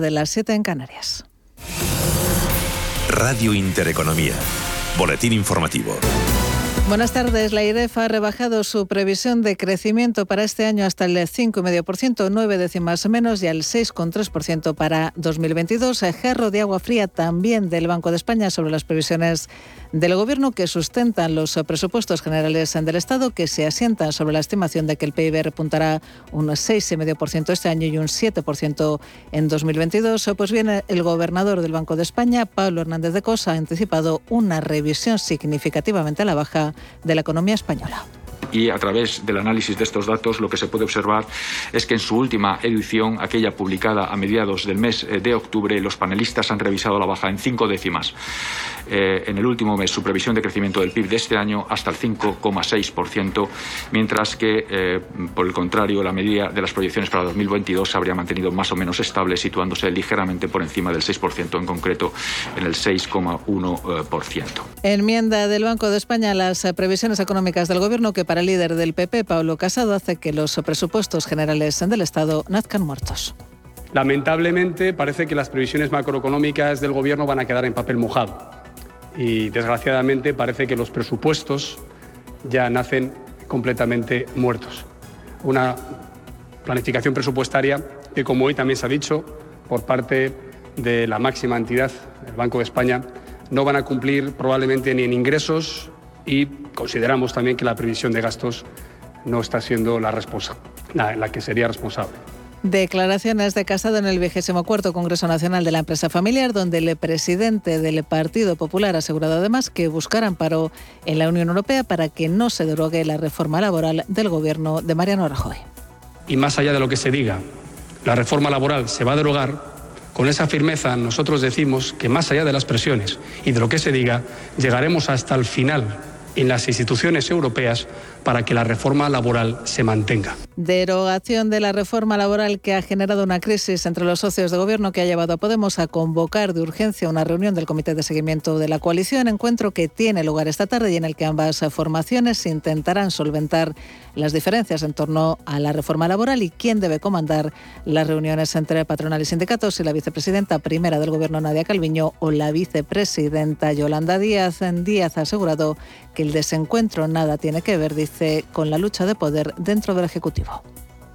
de las 7 en Canarias. Radio Intereconomía. Boletín informativo. Buenas tardes. La IREF ha rebajado su previsión de crecimiento para este año hasta el 5,5%, nueve décimas menos, y al 6,3% para 2022. Jarro de agua fría también del Banco de España sobre las previsiones del Gobierno que sustentan los presupuestos generales del Estado, que se asientan sobre la estimación de que el PIB repuntará un 6,5% este año y un 7% en 2022. Pues bien, el gobernador del Banco de España, Pablo Hernández de Cosa, ha anticipado una revisión significativamente a la baja de la economía española y a través del análisis de estos datos lo que se puede observar es que en su última edición, aquella publicada a mediados del mes eh, de octubre, los panelistas han revisado la baja en cinco décimas. Eh, en el último mes su previsión de crecimiento del PIB de este año hasta el 5,6%, mientras que, eh, por el contrario, la medida de las proyecciones para 2022 se habría mantenido más o menos estable, situándose ligeramente por encima del 6%, en concreto en el 6,1%. Enmienda del Banco de España a las previsiones económicas del Gobierno que para el líder del PP, Pablo Casado, hace que los presupuestos generales del Estado nazcan muertos. Lamentablemente parece que las previsiones macroeconómicas del Gobierno van a quedar en papel mojado y desgraciadamente parece que los presupuestos ya nacen completamente muertos. Una planificación presupuestaria que, como hoy también se ha dicho por parte de la máxima entidad, el Banco de España, no van a cumplir probablemente ni en ingresos y consideramos también que la previsión de gastos no está siendo la, la que sería responsable. Declaraciones de Casado en el vigésimo cuarto Congreso Nacional de la Empresa Familiar, donde el presidente del Partido Popular ha asegurado además que buscará amparo en la Unión Europea para que no se derogue la reforma laboral del gobierno de Mariano Rajoy. Y más allá de lo que se diga, la reforma laboral se va a derogar. Con esa firmeza nosotros decimos que más allá de las presiones y de lo que se diga, llegaremos hasta el final en las instituciones europeas para que la reforma laboral se mantenga. Derogación de la reforma laboral que ha generado una crisis entre los socios de gobierno que ha llevado a Podemos a convocar de urgencia una reunión del Comité de Seguimiento de la Coalición, encuentro que tiene lugar esta tarde y en el que ambas formaciones intentarán solventar las diferencias en torno a la reforma laboral y quién debe comandar las reuniones entre patronal y sindicatos y la vicepresidenta primera del Gobierno, Nadia Calviño, o la vicepresidenta Yolanda Díaz. Díaz ha asegurado que el desencuentro nada tiene que ver, dice, con la lucha de poder dentro del Ejecutivo.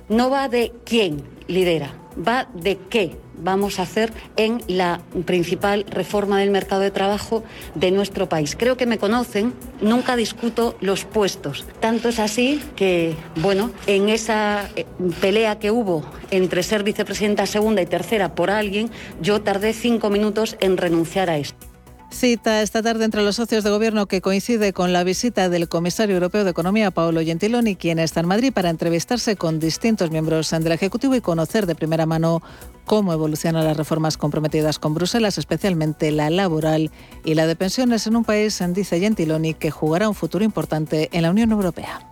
No va de quién lidera, va de qué vamos a hacer en la principal reforma del mercado de trabajo de nuestro país. Creo que me conocen, nunca discuto los puestos. Tanto es así que, bueno, en esa eh, pelea que hubo entre ser vicepresidenta segunda y tercera por alguien, yo tardé cinco minutos en renunciar a esto. Cita esta tarde entre los socios de gobierno que coincide con la visita del comisario europeo de Economía, Paolo Gentiloni, quien está en Madrid para entrevistarse con distintos miembros del Ejecutivo y conocer de primera mano cómo evolucionan las reformas comprometidas con Bruselas, especialmente la laboral y la de pensiones en un país, dice Gentiloni, que jugará un futuro importante en la Unión Europea.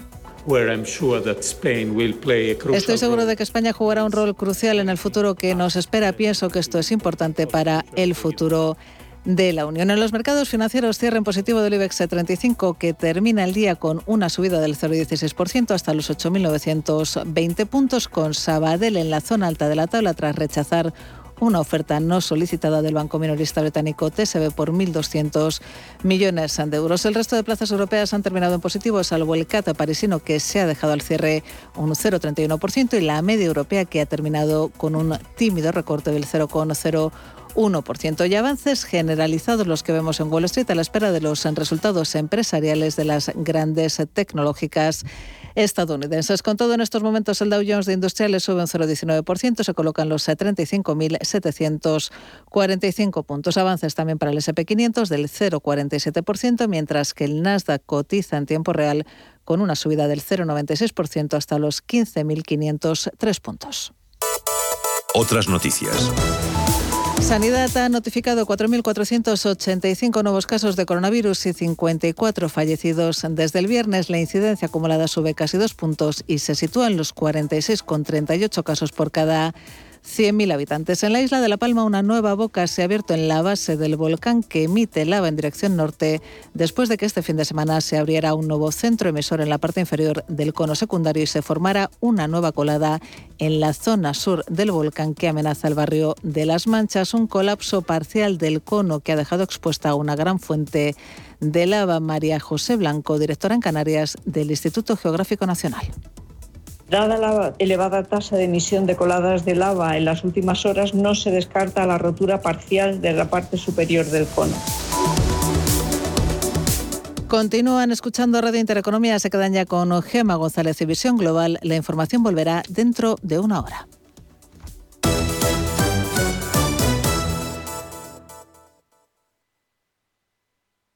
Estoy seguro de que España jugará un rol crucial en el futuro que nos espera. Pienso que esto es importante para el futuro de la Unión. En los mercados financieros cierra en positivo del IBEX 35 que termina el día con una subida del 0,16% hasta los 8.920 puntos con Sabadell en la zona alta de la tabla tras rechazar una oferta no solicitada del banco minorista británico TSB por 1.200 millones de euros. El resto de plazas europeas han terminado en positivo, salvo el CATA parisino que se ha dejado al cierre un 0,31% y la media europea que ha terminado con un tímido recorte del 0,0%. 1%. Y avances generalizados los que vemos en Wall Street a la espera de los resultados empresariales de las grandes tecnológicas estadounidenses. Con todo, en estos momentos el Dow Jones de Industriales sube un 0,19%, se colocan los 35.745 puntos. Avances también para el SP500 del 0,47%, mientras que el Nasdaq cotiza en tiempo real con una subida del 0,96% hasta los 15.503 puntos. Otras noticias. Sanidad ha notificado 4.485 nuevos casos de coronavirus y 54 fallecidos. Desde el viernes la incidencia acumulada sube casi dos puntos y se sitúa en los 46,38 casos por cada 100.000 habitantes. En la isla de La Palma, una nueva boca se ha abierto en la base del volcán que emite lava en dirección norte, después de que este fin de semana se abriera un nuevo centro emisor en la parte inferior del cono secundario y se formara una nueva colada en la zona sur del volcán que amenaza el barrio de Las Manchas, un colapso parcial del cono que ha dejado expuesta una gran fuente de lava. María José Blanco, directora en Canarias del Instituto Geográfico Nacional. Dada la elevada tasa de emisión de coladas de lava en las últimas horas, no se descarta la rotura parcial de la parte superior del cono. Continúan escuchando Radio Intereconomía, se quedan ya con Gema González y Visión Global. La información volverá dentro de una hora.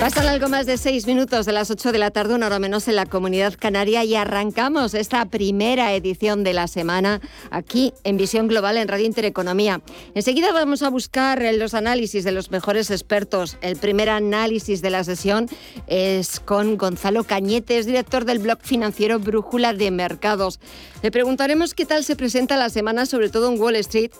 Algo más de seis minutos de las ocho de la tarde, una hora menos en la comunidad canaria, y arrancamos esta primera edición de la semana aquí en Visión Global en Radio Intereconomía. Enseguida vamos a buscar los análisis de los mejores expertos. El primer análisis de la sesión es con Gonzalo Cañetes, director del blog financiero Brújula de Mercados. Le preguntaremos qué tal se presenta la semana, sobre todo en Wall Street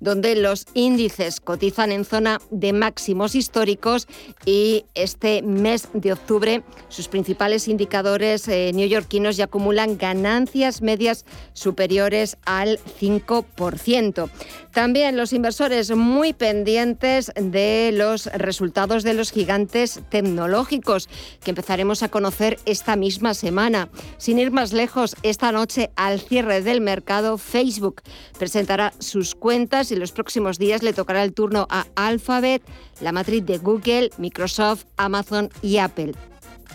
donde los índices cotizan en zona de máximos históricos y este mes de octubre sus principales indicadores eh, neoyorquinos ya acumulan ganancias medias superiores al 5%. También los inversores muy pendientes de los resultados de los gigantes tecnológicos que empezaremos a conocer esta misma semana. Sin ir más lejos, esta noche al cierre del mercado, Facebook presentará sus cuentas y los próximos días le tocará el turno a Alphabet, la matriz de Google, Microsoft, Amazon y Apple.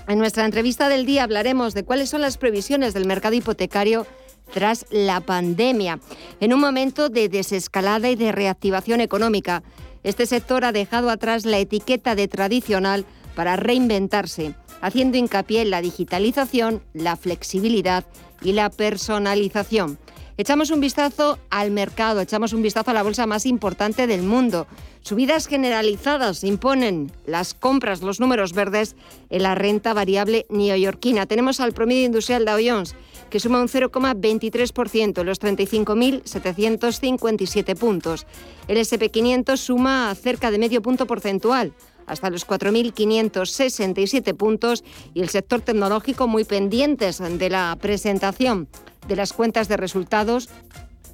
En nuestra entrevista del día hablaremos de cuáles son las previsiones del mercado hipotecario tras la pandemia, en un momento de desescalada y de reactivación económica. Este sector ha dejado atrás la etiqueta de tradicional para reinventarse, haciendo hincapié en la digitalización, la flexibilidad y la personalización. Echamos un vistazo al mercado, echamos un vistazo a la bolsa más importante del mundo. Subidas generalizadas imponen las compras, los números verdes en la renta variable neoyorquina. Tenemos al promedio industrial Dow Jones, que suma un 0,23%, los 35.757 puntos. El SP500 suma cerca de medio punto porcentual, hasta los 4.567 puntos y el sector tecnológico muy pendientes de la presentación de las cuentas de resultados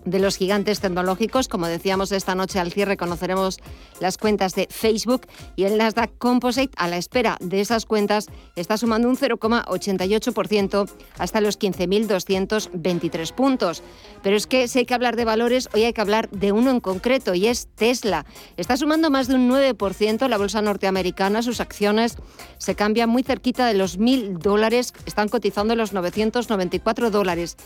de los gigantes tecnológicos. Como decíamos esta noche al cierre, conoceremos las cuentas de Facebook y el Nasdaq Composite a la espera de esas cuentas está sumando un 0,88% hasta los 15.223 puntos. Pero es que si hay que hablar de valores, hoy hay que hablar de uno en concreto y es Tesla. Está sumando más de un 9% la bolsa norteamericana. Sus acciones se cambian muy cerquita de los 1.000 dólares, están cotizando los 994 dólares.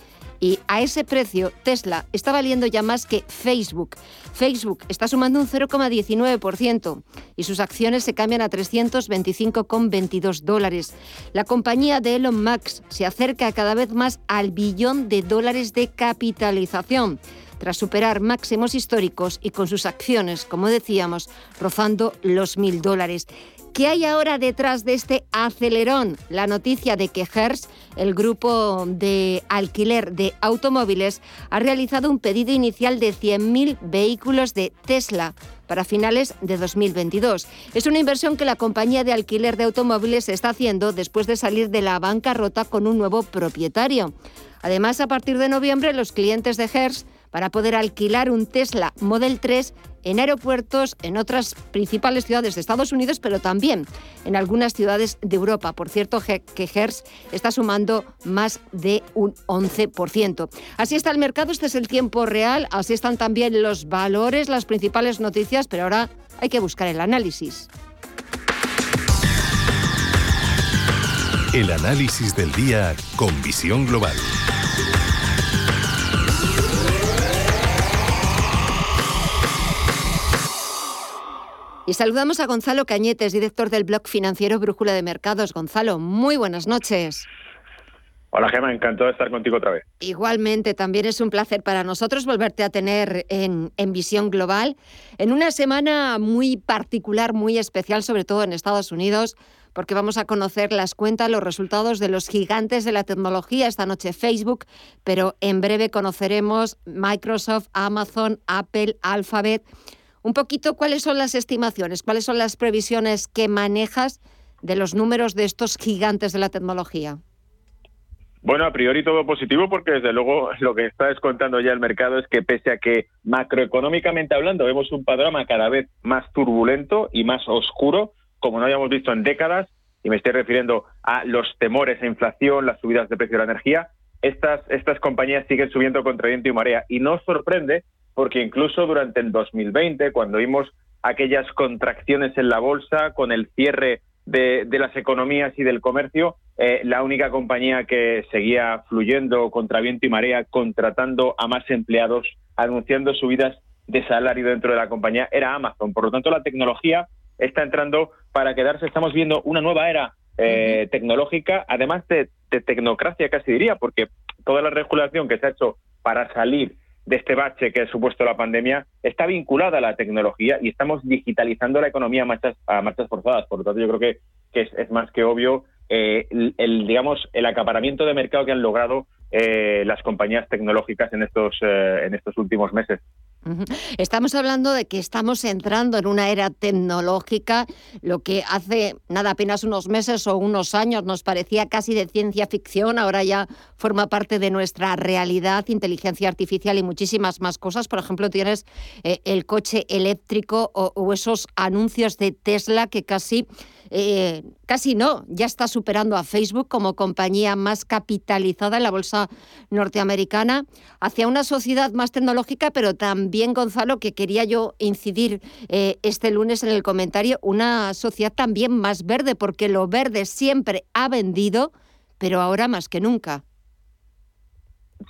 Y a ese precio, Tesla está valiendo ya más que Facebook. Facebook está sumando un 0,19% y sus acciones se cambian a 325,22 dólares. La compañía de Elon Musk se acerca cada vez más al billón de dólares de capitalización tras superar máximos históricos y con sus acciones, como decíamos, rozando los mil dólares. ¿Qué hay ahora detrás de este acelerón? La noticia de que Hertz, el grupo de alquiler de automóviles, ha realizado un pedido inicial de 100.000 vehículos de Tesla para finales de 2022. Es una inversión que la compañía de alquiler de automóviles está haciendo después de salir de la bancarrota con un nuevo propietario. Además, a partir de noviembre, los clientes de Hertz para poder alquilar un Tesla Model 3 en aeropuertos en otras principales ciudades de Estados Unidos, pero también en algunas ciudades de Europa. Por cierto, que Hertz está sumando más de un 11%. Así está el mercado, este es el tiempo real, así están también los valores, las principales noticias, pero ahora hay que buscar el análisis. El análisis del día con visión global. Y saludamos a Gonzalo Cañetes, director del blog financiero Brújula de Mercados. Gonzalo, muy buenas noches. Hola Gema, encantado de estar contigo otra vez. Igualmente, también es un placer para nosotros volverte a tener en, en, Visión Global, en una semana muy particular, muy especial, sobre todo en Estados Unidos, porque vamos a conocer las cuentas, los resultados de los gigantes de la tecnología, esta noche Facebook, pero en breve conoceremos Microsoft, Amazon, Apple, Alphabet un poquito cuáles son las estimaciones, cuáles son las previsiones que manejas de los números de estos gigantes de la tecnología. Bueno, a priori todo positivo porque desde luego lo que está descontando ya el mercado es que pese a que macroeconómicamente hablando vemos un panorama cada vez más turbulento y más oscuro, como no habíamos visto en décadas, y me estoy refiriendo a los temores a inflación, las subidas de precio de la energía, estas, estas compañías siguen subiendo contra viento y marea. Y no sorprende porque incluso durante el 2020, cuando vimos aquellas contracciones en la bolsa con el cierre de, las economías y del comercio, eh, la única compañía que seguía fluyendo contra viento y marea, contratando a más empleados, anunciando subidas de salario dentro de la compañía, era Amazon. Por lo tanto, la tecnología está entrando para quedarse. Estamos viendo una nueva era eh, tecnológica, además de, de tecnocracia, casi diría, porque toda la regulación que se ha hecho para salir de este bache que ha supuesto la pandemia está vinculada a la tecnología y estamos digitalizando la economía a marchas, forzadas. Por lo tanto, yo creo que, que es, más que obvio eh, el, digamos, el acaparamiento de mercado que han logrado eh, las compañías tecnológicas en estos, eh, en estos últimos meses. Estamos hablando de que estamos entrando en una era tecnológica, lo que hace nada apenas unos meses o unos años nos parecía casi de ciencia ficción, ahora ya forma parte de nuestra realidad, inteligencia artificial y muchísimas más cosas. Por ejemplo, tienes eh, el coche eléctrico o esos anuncios de Tesla que casi eh, casi no, ya está superando a Facebook como compañía más capitalizada en la bolsa norteamericana, hacia una sociedad más tecnológica, pero también, Gonzalo, que quería yo incidir eh, este lunes en el comentario, una sociedad también más verde, porque lo verde siempre ha vendido, pero ahora más que nunca.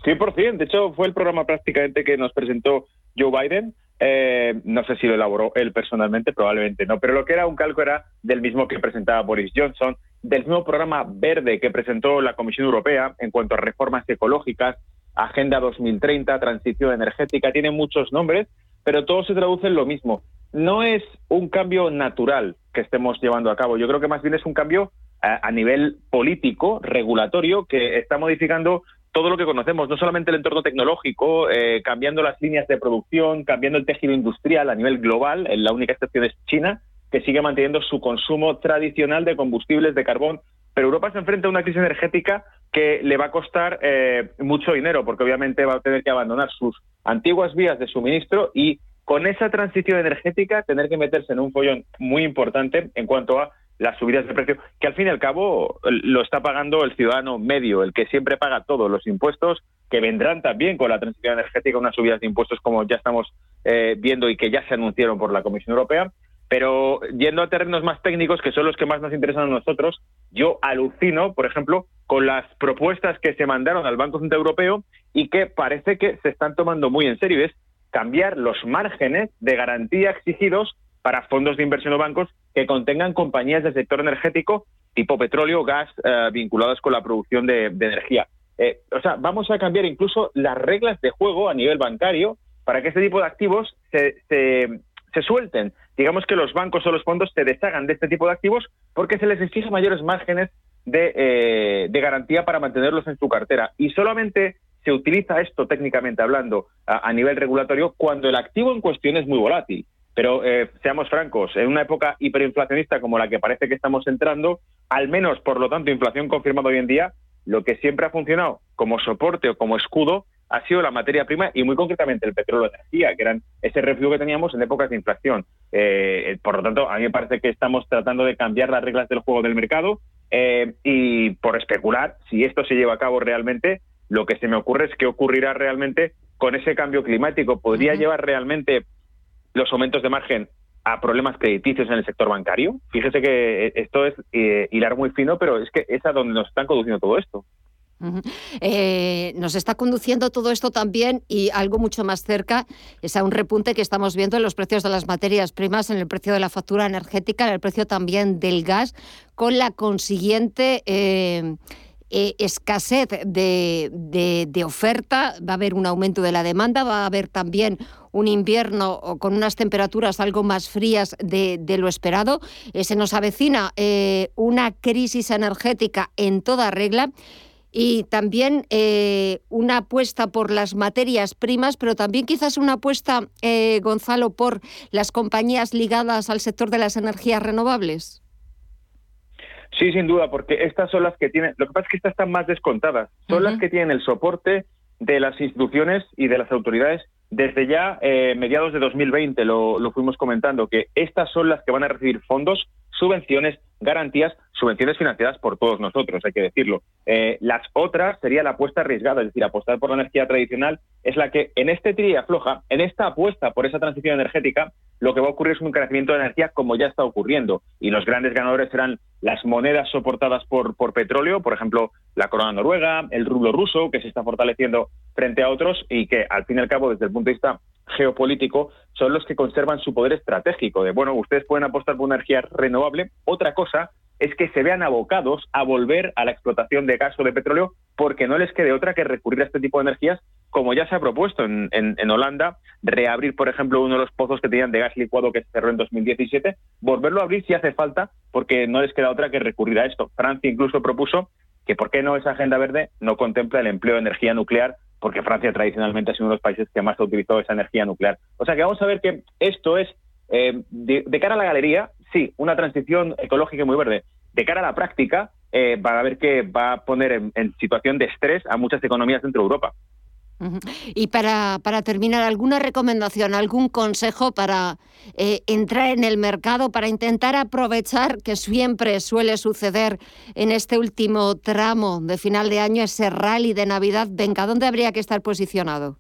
100%, de hecho fue el programa prácticamente que nos presentó Joe Biden eh, no sé si lo elaboró él personalmente, probablemente no, pero lo que era un calco era del mismo que presentaba Boris Johnson, del mismo programa verde que presentó la Comisión Europea en cuanto a reformas ecológicas, Agenda 2030, transición energética, tiene muchos nombres, pero todo se traduce en lo mismo. No es un cambio natural que estemos llevando a cabo, yo creo que más bien es un cambio a nivel político, regulatorio, que está modificando todo lo que conocemos, no solamente el entorno tecnológico, eh, cambiando las líneas de producción, cambiando el tejido industrial a nivel global, la única excepción es China, que sigue manteniendo su consumo tradicional de combustibles de carbón. Pero Europa se enfrenta a una crisis energética que le va a costar eh, mucho dinero, porque obviamente va a tener que abandonar sus antiguas vías de suministro y con esa transición energética tener que meterse en un follón muy importante en cuanto a las subidas de precio, que al fin y al cabo lo está pagando el ciudadano medio, el que siempre paga todos los impuestos, que vendrán también con la transición energética unas subidas de impuestos como ya estamos eh, viendo y que ya se anunciaron por la Comisión Europea. Pero yendo a terrenos más técnicos, que son los que más nos interesan a nosotros, yo alucino, por ejemplo, con las propuestas que se mandaron al Banco Central Europeo y que parece que se están tomando muy en serio, es cambiar los márgenes de garantía exigidos para fondos de inversión o bancos que contengan compañías del sector energético tipo petróleo, gas, eh, vinculadas con la producción de, energía. Eh, o sea, vamos a cambiar incluso las reglas de juego a nivel bancario para que este tipo de activos se, se, suelten. Digamos que los bancos o los fondos se deshagan de este tipo de activos porque se les exige mayores márgenes de, eh, de garantía para mantenerlos en su cartera. Y solamente se utiliza esto técnicamente hablando a, nivel regulatorio cuando el activo en cuestión es muy volátil. Pero eh, seamos francos, en una época hiperinflacionista como la que parece que estamos entrando, al menos por lo tanto inflación confirmada hoy en día, lo que siempre ha funcionado como soporte o como escudo ha sido la materia prima y muy concretamente el petróleo de energía, que eran ese refugio que teníamos en épocas de inflación. Eh, por lo tanto, a mí me parece que estamos tratando de cambiar las reglas del juego del mercado eh, y por especular, si esto se lleva a cabo realmente, lo que se me ocurre es qué ocurrirá realmente con ese cambio climático. ¿Podría llevar realmente los aumentos de margen a problemas crediticios en el sector bancario? Fíjese que eh, esto es eh, hilar muy fino, pero es que es a donde nos están conduciendo todo esto. Eh, nos está conduciendo todo esto también y algo mucho más cerca es a un repunte que estamos viendo en los precios de las materias primas, en el precio de la factura energética, en el precio también del gas, con la consiguiente... Eh, eh, escasez de, oferta, va a haber un aumento de la demanda, va a haber también un invierno con unas temperaturas algo más frías de, lo esperado. se nos avecina una crisis energética en toda regla y también eh, una apuesta por las materias primas, pero también quizás una apuesta, eh, Gonzalo, por las compañías ligadas al sector de las energías renovables. Sí, sin duda, porque estas son las que tienen, lo que pasa es que estas están más descontadas, son las que tienen el soporte de las instituciones y de las autoridades desde ya eh, mediados de 2020, lo, lo fuimos comentando, que estas son las que van a recibir fondos, subvenciones, garantías, subvenciones financiadas por todos nosotros, hay que decirlo. Eh, las otras sería la apuesta arriesgada, es decir, apostar por la energía tradicional es la que en este tría floja, en esta apuesta por esa transición energética, lo que va a ocurrir es un crecimiento de energía como ya está ocurriendo. Y los grandes ganadores serán las monedas soportadas por, por petróleo, por ejemplo, la corona noruega, el rublo ruso, que se está fortaleciendo frente a otros y que, al fin y al cabo, desde el punto de vista geopolítico, son los que conservan su poder estratégico. De, bueno, ustedes pueden apostar por una energía renovable. Otra cosa es que se vean abocados a volver a la explotación de gas o de petróleo porque no les quede otra que recurrir a este tipo de energías, como ya se ha propuesto en, en, Holanda, reabrir, por ejemplo, uno de los pozos que tenían de gas licuado que se cerró en 2017, volverlo a abrir si hace falta, porque no les queda otra que recurrir a esto. Francia incluso propuso que por qué no esa agenda verde no contempla el empleo de energía nuclear, porque Francia tradicionalmente ha sido uno de los países que más ha utilizado esa energía nuclear. O sea que vamos a ver que esto es, eh, de, cara a la galería, sí, una transición ecológica muy verde. De cara a la práctica, eh, va a ver que va a poner en situación de estrés a muchas economías dentro de Europa. Y para, para, terminar, ¿alguna recomendación, algún consejo para eh, entrar en el mercado, para intentar aprovechar, que siempre suele suceder en este último tramo de final de año, ese rally de Navidad? Venga, ¿dónde habría que estar posicionado?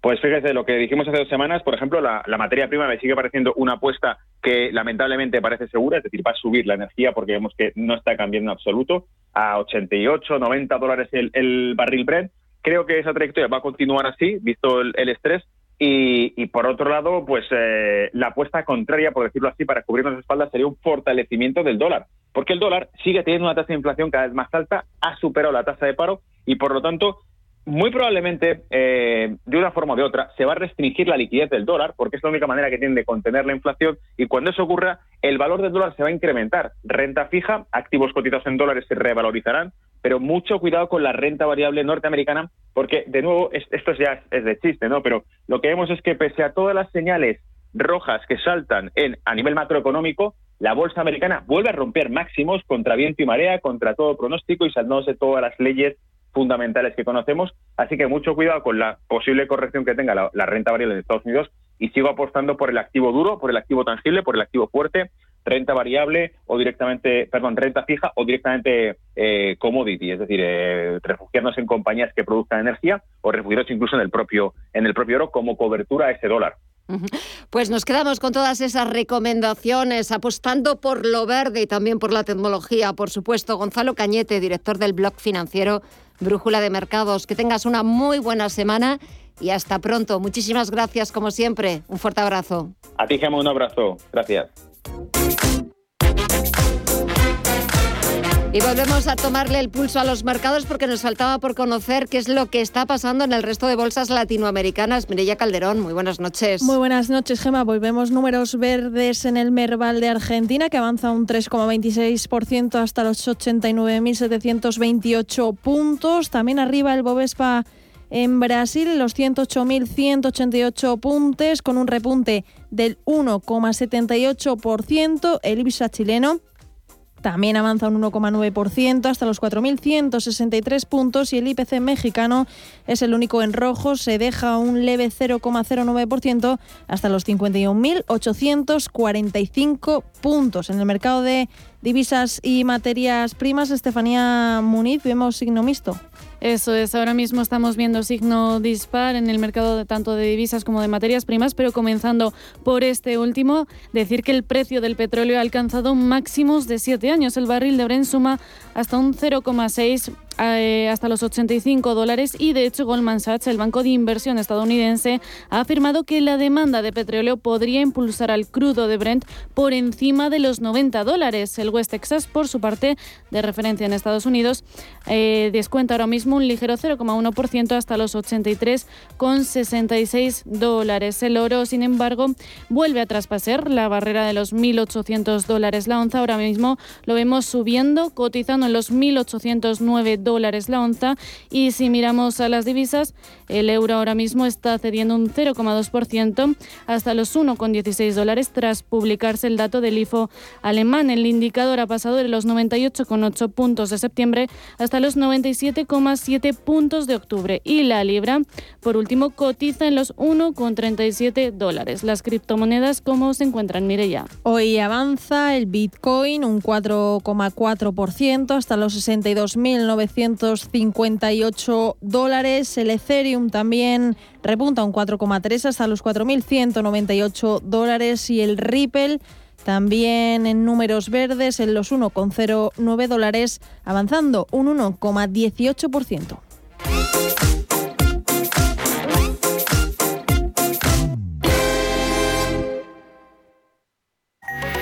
Pues fíjese, lo que dijimos hace dos semanas, por ejemplo, la, materia prima me sigue pareciendo una apuesta que lamentablemente parece segura, es decir, va a subir la energía porque vemos que no está cambiando en absoluto, a 88, 90 dólares el, el barril Brent, Creo que esa trayectoria va a continuar así, visto el, estrés. Y, por otro lado, pues eh, la apuesta contraria, por decirlo así, para cubrirnos las espaldas sería un fortalecimiento del dólar. Porque el dólar sigue teniendo una tasa de inflación cada vez más alta, ha superado la tasa de paro y por lo tanto muy probablemente, eh, de una forma o de otra, se va a restringir la liquidez del dólar, porque es la única manera que tiene de contener la inflación, y cuando eso ocurra, el valor del dólar se va a incrementar. Renta fija, activos cotizados en dólares se revalorizarán, pero mucho cuidado con la renta variable norteamericana, porque, de nuevo, esto ya es de chiste, ¿no? Pero lo que vemos es que, pese a todas las señales rojas que saltan en, a nivel macroeconómico, la bolsa americana vuelve a romper máximos contra viento y marea, contra todo pronóstico y saltándose todas las leyes fundamentales que conocemos. Así que mucho cuidado con la posible corrección que tenga la, renta variable en Estados Unidos y sigo apostando por el activo duro, por el activo tangible, por el activo fuerte, renta variable o directamente, perdón, renta fija o directamente eh, commodity, es decir, eh, refugiarnos en compañías que produzcan energía o refugiarnos incluso en el propio en el propio oro como cobertura a ese dólar. Pues nos quedamos con todas esas recomendaciones, apostando por lo verde y también por la tecnología. Por supuesto, Gonzalo Cañete, director del blog financiero Brújula de Mercados. Que tengas una muy buena semana y hasta pronto. Muchísimas gracias, como siempre. Un fuerte abrazo. A ti, Gemma, un abrazo. Gracias. Y volvemos a tomarle el pulso a los mercados porque nos faltaba por conocer qué es lo que está pasando en el resto de bolsas latinoamericanas. Mireya Calderón, muy buenas noches. Muy buenas noches, Gema. Volvemos números verdes en el Merval de Argentina, que avanza un 3,26% hasta los 89.728 puntos. También arriba el Bovespa en Brasil los 108.188 puntos con un repunte del 1,78%. El IBSA chileno también avanza un 1,9% hasta los 4.163 puntos y el IPC mexicano es el único en rojo, se deja un leve 0,09% hasta los 51.845 puntos. En el mercado de divisas y materias primas, Estefanía Muniz, vemos signo mixto. Eso es, ahora mismo estamos viendo signo dispar en el mercado de, tanto de divisas como de materias primas, pero comenzando por este último, decir que el precio del petróleo ha alcanzado máximos de siete años. El barril de Brent suma hasta un 0,6 eh, hasta los 85 dólares y de hecho Goldman Sachs, el banco de inversión estadounidense, ha afirmado que la demanda de petróleo podría impulsar al crudo de Brent por encima de los 90 dólares. El West Texas, por su parte, de referencia en Estados Unidos, eh, descuenta ahora mismo un ligero 0,1% hasta los 83,66 dólares. El oro, sin embargo, vuelve a traspasar la barrera de los 1.800 dólares la onza. Ahora mismo lo vemos subiendo, cotizando en los 1.809 dólares dólares la onza. Y si miramos a las divisas, el euro ahora mismo está cediendo un 0,2% hasta los 1,16 dólares tras publicarse el dato del IFO alemán. El indicador ha pasado de los 98,8 puntos de septiembre hasta los 97,7 puntos de octubre. Y la libra, por último, cotiza en los 1,37 dólares. Las criptomonedas, ¿cómo se encuentran? Mire ya. Hoy avanza el Bitcoin un 4,4% hasta los 62.900 158 dólares. El Ethereum también repunta un 4,3 hasta los 4.198 dólares y el Ripple también en números verdes en los 1,09 dólares, avanzando un 1,18%.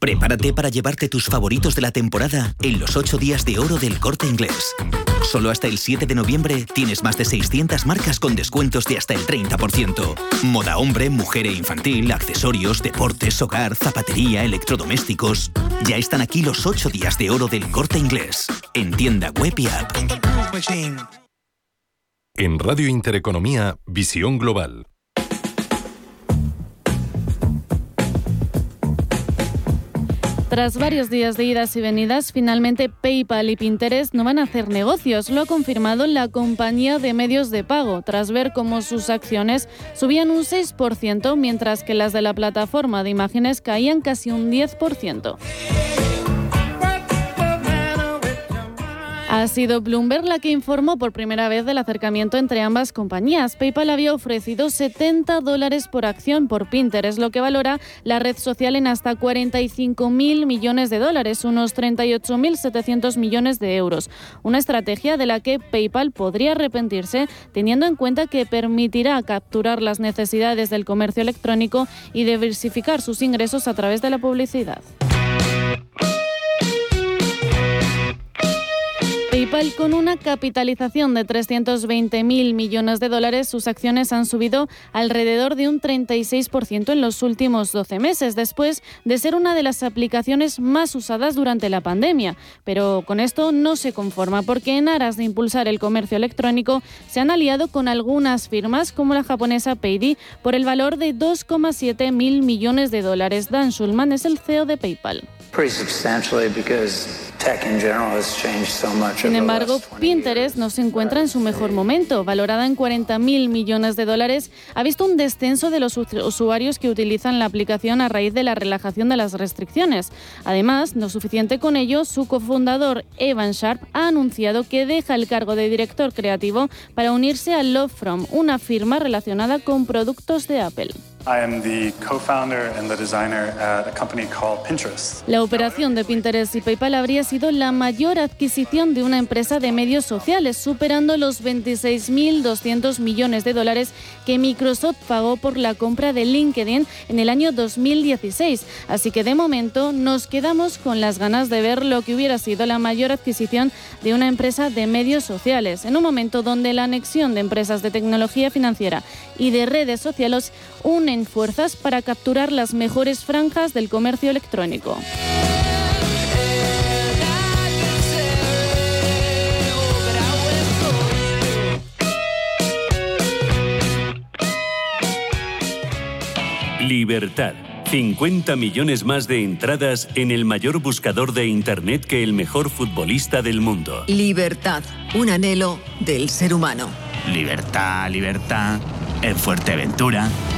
Prepárate para llevarte tus favoritos de la temporada en los 8 días de oro del corte inglés. Solo hasta el 7 de noviembre tienes más de 600 marcas con descuentos de hasta el 30%. Moda hombre, mujer e infantil, accesorios, deportes, hogar, zapatería, electrodomésticos. Ya están aquí los 8 días de oro del corte inglés. En tienda web y app. En Radio Intereconomía, Visión Global. Tras varios días de idas y venidas, finalmente PayPal y Pinterest no van a hacer negocios. Lo ha confirmado la compañía de medios de pago, tras ver cómo sus acciones subían un 6%, mientras que las de la plataforma de imágenes caían casi un 10%. Ha sido Bloomberg la que informó por primera vez del acercamiento entre ambas compañías. PayPal había ofrecido 70 dólares por acción por Pinterest, lo que valora la red social en hasta 45 mil millones de dólares, unos 38.700 millones de euros. Una estrategia de la que PayPal podría arrepentirse, teniendo en cuenta que permitirá capturar las necesidades del comercio electrónico y diversificar sus ingresos a través de la publicidad. Con una capitalización de 320.000 millones de dólares, sus acciones han subido alrededor de un 36% en los últimos 12 meses, después de ser una de las aplicaciones más usadas durante la pandemia. Pero con esto no se conforma, porque en aras de impulsar el comercio electrónico se han aliado con algunas firmas como la japonesa Paydi por el valor de 2,7 mil millones de dólares. Dan Schulman es el CEO de PayPal. Sin embargo, Pinterest no se encuentra en su mejor momento. Valorada en 40.000 millones de dólares, ha visto un descenso de los usuarios que utilizan la aplicación a raíz de la relajación de las restricciones. Además, no suficiente con ello, su cofundador Evan Sharp ha anunciado que deja el cargo de director creativo para unirse a Love From, una firma relacionada con productos de Apple. La operación de Pinterest y PayPal habría sido la mayor adquisición de una empresa de medios sociales, superando los 26.200 millones de dólares que Microsoft pagó por la compra de LinkedIn en el año 2016. Así que de momento nos quedamos con las ganas de ver lo que hubiera sido la mayor adquisición de una empresa de medios sociales, en un momento donde la anexión de empresas de tecnología financiera y de redes sociales unen fuerzas para capturar las mejores franjas del comercio electrónico. Libertad. 50 millones más de entradas en el mayor buscador de Internet que el mejor futbolista del mundo. Libertad, un anhelo del ser humano. Libertad, libertad. En Fuerteventura,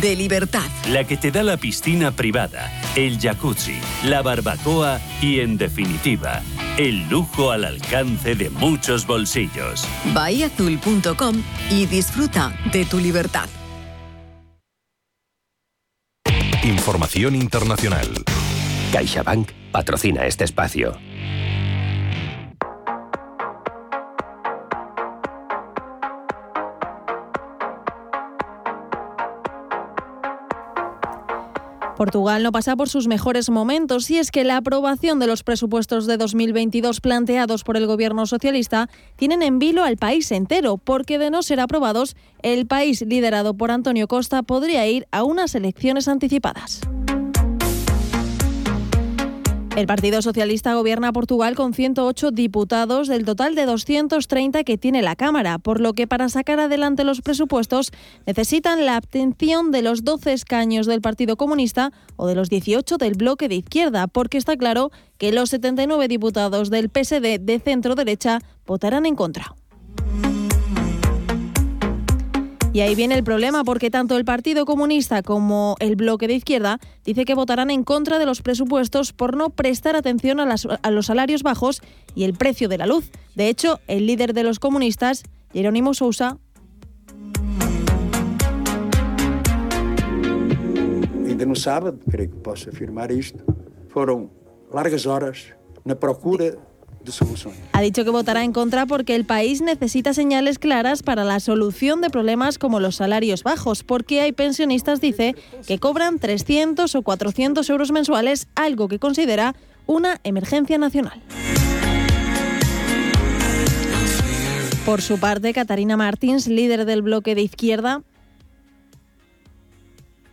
de libertad. La que te da la piscina privada, el jacuzzi, la barbacoa y, en definitiva, el lujo al alcance de muchos bolsillos. Bahiazul.com y disfruta de tu libertad. Información internacional. CaixaBank patrocina este espacio. Portugal no pasa por sus mejores momentos y es que la aprobación de los presupuestos de 2022 planteados por el gobierno socialista tienen en vilo al país entero, porque de no ser aprobados, el país liderado por Antonio Costa podría ir a unas elecciones anticipadas. El Partido Socialista gobierna Portugal con 108 diputados del total de 230 que tiene la Cámara, por lo que para sacar adelante los presupuestos necesitan la abstención de los 12 escaños del Partido Comunista o de los 18 del bloque de izquierda, porque está claro que los 79 diputados del PSD de centro derecha votarán en contra. Y ahí viene el problema porque tanto el Partido Comunista como el bloque de izquierda dice que votarán en contra de los presupuestos por no prestar atención a, los salarios bajos y el precio de la luz. De hecho, el líder de los comunistas, Jerónimo Sousa, Ainda no sábado, creo que posso afirmar isto, foram largas horas na procura ha dicho que votará en contra porque el país necesita señales claras para la solución de problemas como los salarios bajos, porque hay pensionistas, dice, que cobran 300 o 400 euros mensuales, algo que considera una emergencia nacional. Por su parte, Catarina Martins, líder del bloque de izquierda,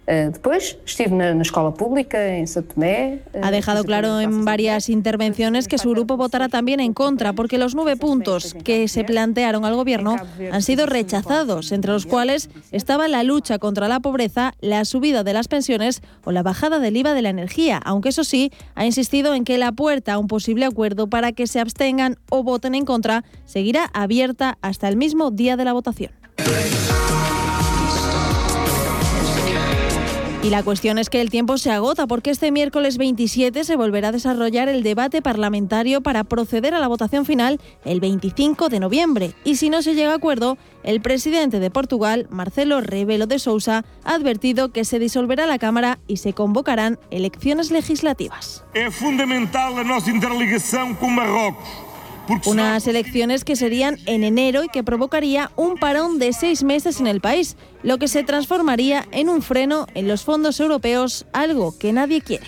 Después estuve en la escuela pública en Tomé. Ha dejado claro en varias intervenciones que su grupo votará también en contra porque los nueve puntos que se plantearon al gobierno han sido rechazados, entre los cuales estaba la lucha contra la pobreza, la subida de las pensiones o la bajada del IVA de la energía, aunque eso sí, ha insistido en que la puerta a un posible acuerdo para que se abstengan o voten en contra seguirá abierta hasta el mismo día de la votación. Y la cuestión es que el tiempo se agota porque este miércoles 27 se volverá a desarrollar el debate parlamentario para proceder a la votación final el 25 de noviembre. Y si no se llega a acuerdo, el presidente de Portugal, Marcelo Rebelo de Sousa, ha advertido que se disolverá la Cámara y se convocarán elecciones legislativas. Es fundamental la nuestra interligación con Marruecos. Unas elecciones que serían en enero y que provocaría un parón de seis meses en el país, lo que se transformaría en un freno en los fondos europeos, algo que nadie quiere.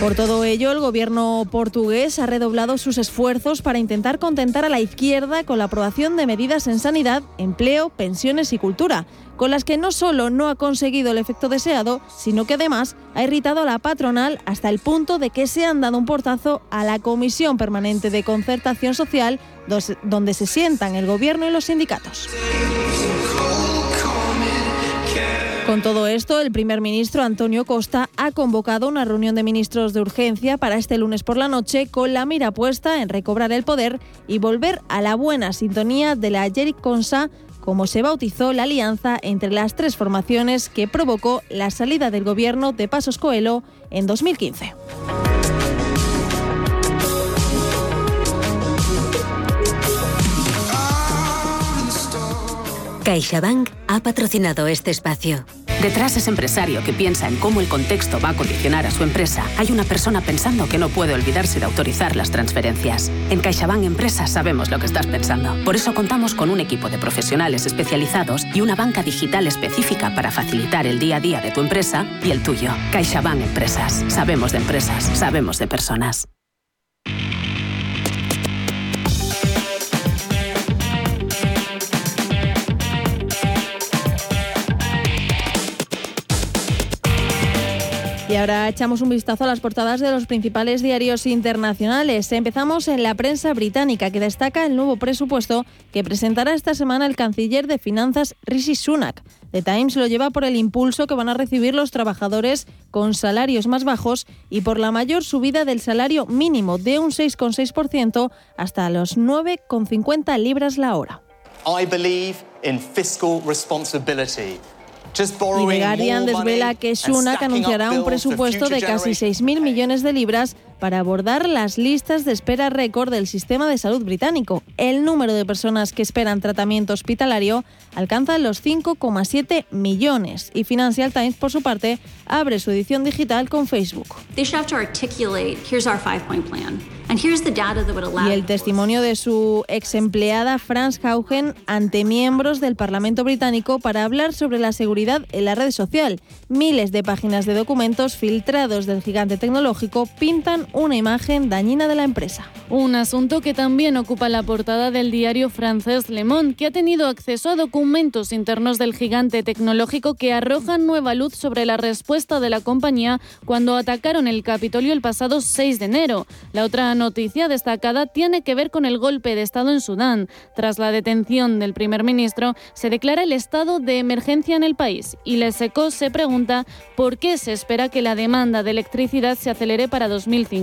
Por todo ello, el gobierno portugués ha redoblado sus esfuerzos para intentar contentar a la izquierda con la aprobación de medidas en sanidad, empleo, pensiones y cultura, con las que no solo no ha conseguido el efecto deseado, sino que además ha irritado a la patronal hasta el punto de que se han dado un portazo a la Comisión Permanente de Concertación Social, donde se sientan el gobierno y los sindicatos. Con todo esto, el primer ministro Antonio Costa ha convocado una reunión de ministros de urgencia para este lunes por la noche con la mira puesta en recobrar el poder y volver a la buena sintonía de la Jeric Consa como se bautizó la alianza entre las tres formaciones que provocó la salida del gobierno de Pasos Coelho en 2015. CaixaBank ha patrocinado este espacio. Detrás de ese empresario que piensa en cómo el contexto va a condicionar a su empresa, hay una persona pensando que no puede olvidarse de autorizar las transferencias. En CaixaBank Empresas sabemos lo que estás pensando. Por eso contamos con un equipo de profesionales especializados y una banca digital específica para facilitar el día a día de tu empresa y el tuyo. CaixaBank Empresas. Sabemos de empresas, sabemos de personas. Y ahora echamos un vistazo a las portadas de los principales diarios internacionales. Empezamos en la prensa británica, que destaca el nuevo presupuesto que presentará esta semana el canciller de finanzas Rishi Sunak. The Times lo lleva por el impulso que van a recibir los trabajadores con salarios más bajos y por la mayor subida del salario mínimo de un 6,6% hasta los 9,50 libras la hora. Y The Guardian desvela que Sunak anunciará un presupuesto de casi 6.000 millones de libras para abordar las listas de espera récord del sistema de salud británico. El número de personas que esperan tratamiento hospitalario alcanza los 5,7 millones y Financial Times, por su parte, abre su edición digital con Facebook. Y el testimonio de su ex empleada Franz Haugen ante miembros del Parlamento británico para hablar sobre la seguridad en la red social. Miles de páginas de documentos filtrados del gigante tecnológico pintan una imagen dañina de la empresa. Un asunto que también ocupa la portada del diario francés Le Monde, que ha tenido acceso a documentos internos del gigante tecnológico que arrojan nueva luz sobre la respuesta de la compañía cuando atacaron el Capitolio el pasado 6 de enero. La otra noticia destacada tiene que ver con el golpe de Estado en Sudán. Tras la detención del primer ministro, se declara el estado de emergencia en el país y Leseco se pregunta por qué se espera que la demanda de electricidad se acelere para 2050.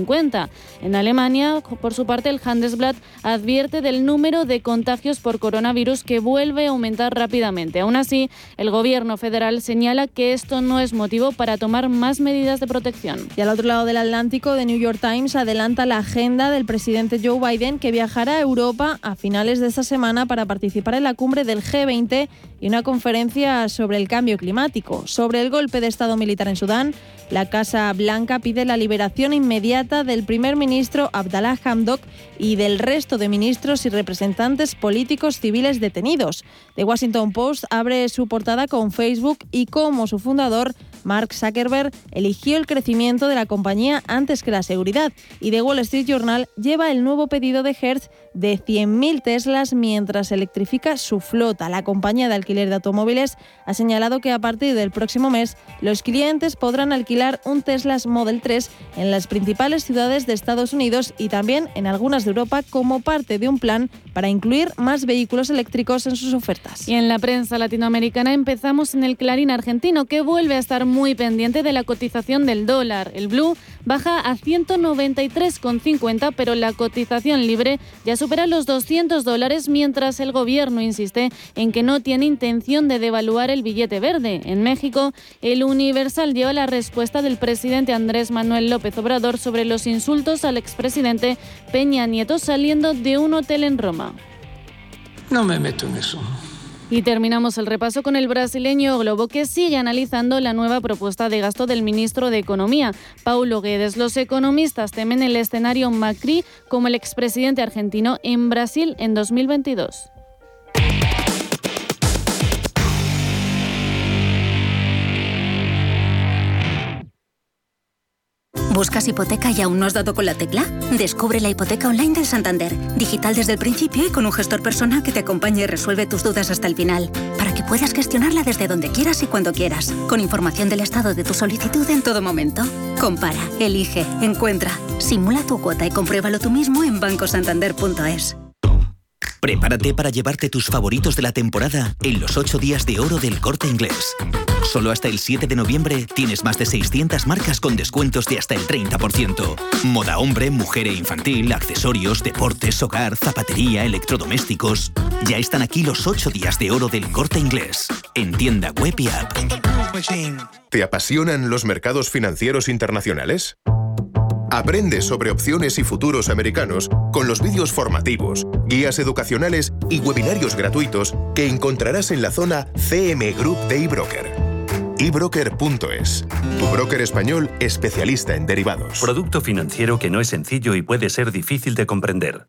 En Alemania, por su parte, el Handelsblatt advierte del número de contagios por coronavirus que vuelve a aumentar rápidamente. Aún así, el gobierno federal señala que esto no es motivo para tomar más medidas de protección. Y al otro lado del Atlántico, The New York Times adelanta la agenda del presidente Joe Biden que viajará a Europa a finales de esta semana para participar en la cumbre del G20 y una conferencia sobre el cambio climático. Sobre el golpe de Estado militar en Sudán, la Casa Blanca pide la liberación inmediata del primer ministro Abdallah Hamdok y del resto de ministros y representantes políticos civiles detenidos. The Washington Post abre su portada con Facebook y cómo su fundador Mark Zuckerberg eligió el crecimiento de la compañía antes que la seguridad y The Wall Street Journal lleva el nuevo pedido de Hertz de 100.000 Teslas mientras electrifica su flota. La compañía de alquiler de automóviles ha señalado que a partir del próximo mes los clientes podrán alquilar un Tesla Model 3 en las principales ciudades de Estados Unidos y también en algunas de Europa como parte de un plan para incluir más vehículos eléctricos en sus ofertas. Y en la prensa latinoamericana empezamos en el Clarín argentino que vuelve a estar muy pendiente de la cotización del dólar. El blue baja a 193,50 pero la cotización libre ya supera los 200 dólares mientras el gobierno insiste en que no tiene intención de devaluar el billete verde. En México, el Universal dio la respuesta del presidente Andrés Manuel López Obrador sobre los insultos al expresidente Peña Nieto saliendo de un hotel en Roma. No me meto en eso. Y terminamos el repaso con el brasileño Globo, que sigue analizando la nueva propuesta de gasto del ministro de Economía, Paulo Guedes. Los economistas temen el escenario Macri como el expresidente argentino en Brasil en 2022. ¿Buscas hipoteca y aún no has dado con la tecla? Descubre la hipoteca online del Santander, digital desde el principio y con un gestor personal que te acompañe y resuelve tus dudas hasta el final, para que puedas gestionarla desde donde quieras y cuando quieras, con información del estado de tu solicitud en todo momento. Compara, elige, encuentra, simula tu cuota y compruébalo tú mismo en bancosantander.es. Prepárate para llevarte tus favoritos de la temporada en los 8 días de oro del corte inglés. Solo hasta el 7 de noviembre tienes más de 600 marcas con descuentos de hasta el 30%. Moda hombre, mujer e infantil, accesorios, deportes, hogar, zapatería, electrodomésticos. Ya están aquí los 8 días de oro del corte inglés. En tienda web y app. ¿Te apasionan los mercados financieros internacionales? Aprende sobre opciones y futuros americanos con los vídeos formativos, guías educacionales y webinarios gratuitos que encontrarás en la zona CM Group de eBroker. eBroker.es, tu broker español especialista en derivados. Producto financiero que no es sencillo y puede ser difícil de comprender.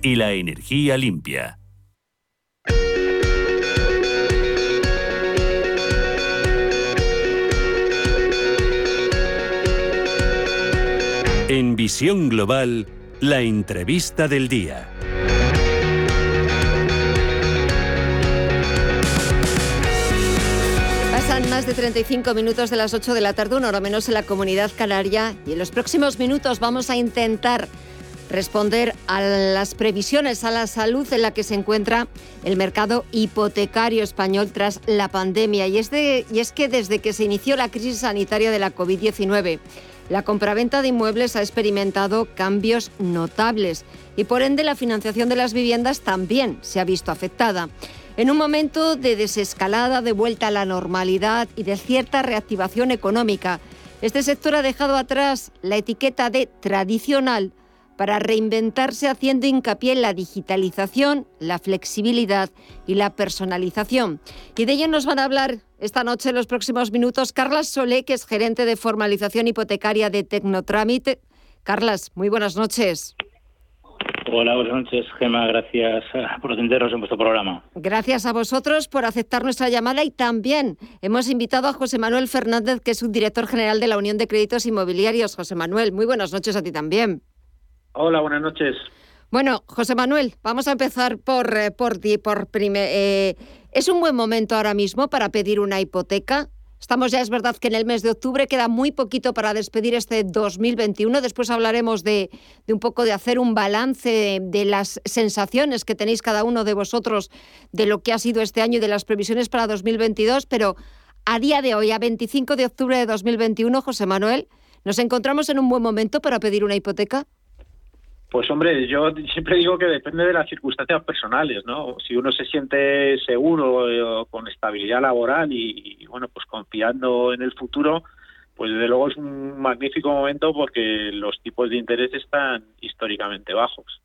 y la energía limpia. En Visión Global, la entrevista del día. Pasan más de 35 minutos de las 8 de la tarde, una hora menos en la comunidad canaria, y en los próximos minutos vamos a intentar responder a las previsiones a la salud en la que se encuentra el mercado hipotecario español tras la pandemia. Y es, y es que desde que se inició la crisis sanitaria de la COVID-19, la compraventa de inmuebles ha experimentado cambios notables y por ende la financiación de las viviendas también se ha visto afectada. En un momento de desescalada, de vuelta a la normalidad y de cierta reactivación económica, este sector ha dejado atrás la etiqueta de tradicional para reinventarse haciendo hincapié en la digitalización, la flexibilidad y la personalización. Y de ello nos van a hablar esta noche en los próximos minutos Carlas Solé, que es gerente de formalización hipotecaria de Tecnotrámite. Carlas, muy buenas noches. Hola, buenas noches, Gema. Gracias eh, por atendernos en vuestro programa. Gracias a vosotros por aceptar nuestra llamada y también hemos invitado a José Manuel Fernández, que es subdirector general de la Unión de Créditos Inmobiliarios. José Manuel, muy buenas noches a ti también. Hola, buenas noches. Bueno, José Manuel, vamos a empezar por, eh, por ti. Por eh, ¿Es un buen momento ahora mismo para pedir una hipoteca? Estamos ya, es verdad que en el mes de octubre queda muy poquito para despedir este 2021. Después hablaremos de, de, un poco de hacer un balance de las sensaciones que tenéis cada uno de vosotros de lo que ha sido este año y de las previsiones para 2022. Pero a día de hoy, a 25 de octubre de 2021, José Manuel, ¿nos encontramos en un buen momento para pedir una hipoteca? Pues hombre, yo siempre digo que depende de las circunstancias personales, ¿no? Si uno se siente seguro eh, con estabilidad laboral y, bueno, pues confiando en el futuro, pues desde luego es un magnífico momento porque los tipos de interés están históricamente bajos.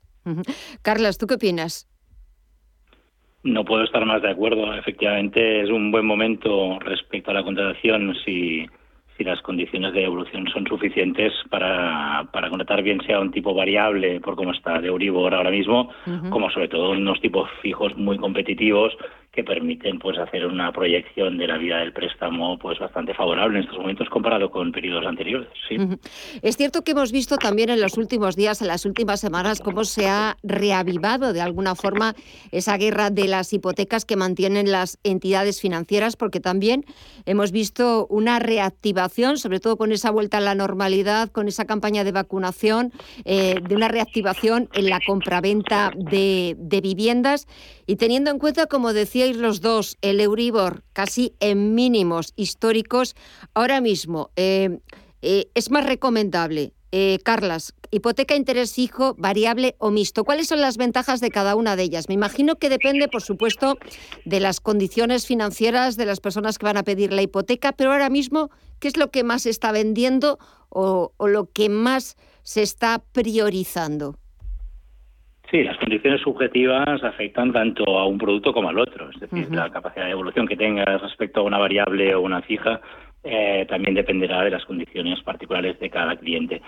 Carlos, ¿tú qué opinas? No puedo estar más de acuerdo. Efectivamente, es un buen momento respecto a la contratación si si las condiciones de evolución son suficientes para, para conectar bien sea un tipo variable, por cómo está de Euribor ahora mismo, como sobre todo unos tipos fijos muy competitivos que permiten pues hacer una proyección de la vida del préstamo pues bastante favorable en estos momentos comparado con periodos anteriores. Sí. Es cierto que hemos visto también en los últimos días, en las últimas semanas, cómo se ha reavivado de alguna forma esa guerra de las hipotecas que mantienen las entidades financieras, porque también hemos visto una reactivación, sobre todo con esa vuelta a la normalidad, con esa campaña de vacunación, eh, de una reactivación en la compraventa de, de viviendas y teniendo en cuenta, como decíais los dos, el Euribor casi en mínimos históricos, ahora mismo eh, eh, es más recomendable, eh, Carlas, hipoteca interés fijo, variable o mixto. ¿Cuáles son las ventajas de cada una de ellas? Me imagino que depende, por supuesto, de las condiciones financieras de las personas que van a pedir la hipoteca, pero ahora mismo, ¿qué es lo que más se está vendiendo o lo que más se está priorizando? Sí, las condiciones subjetivas afectan tanto a un producto como al otro. Es decir, la capacidad de evolución que tengas respecto a una variable o una fija eh, también dependerá de las condiciones particulares de cada cliente.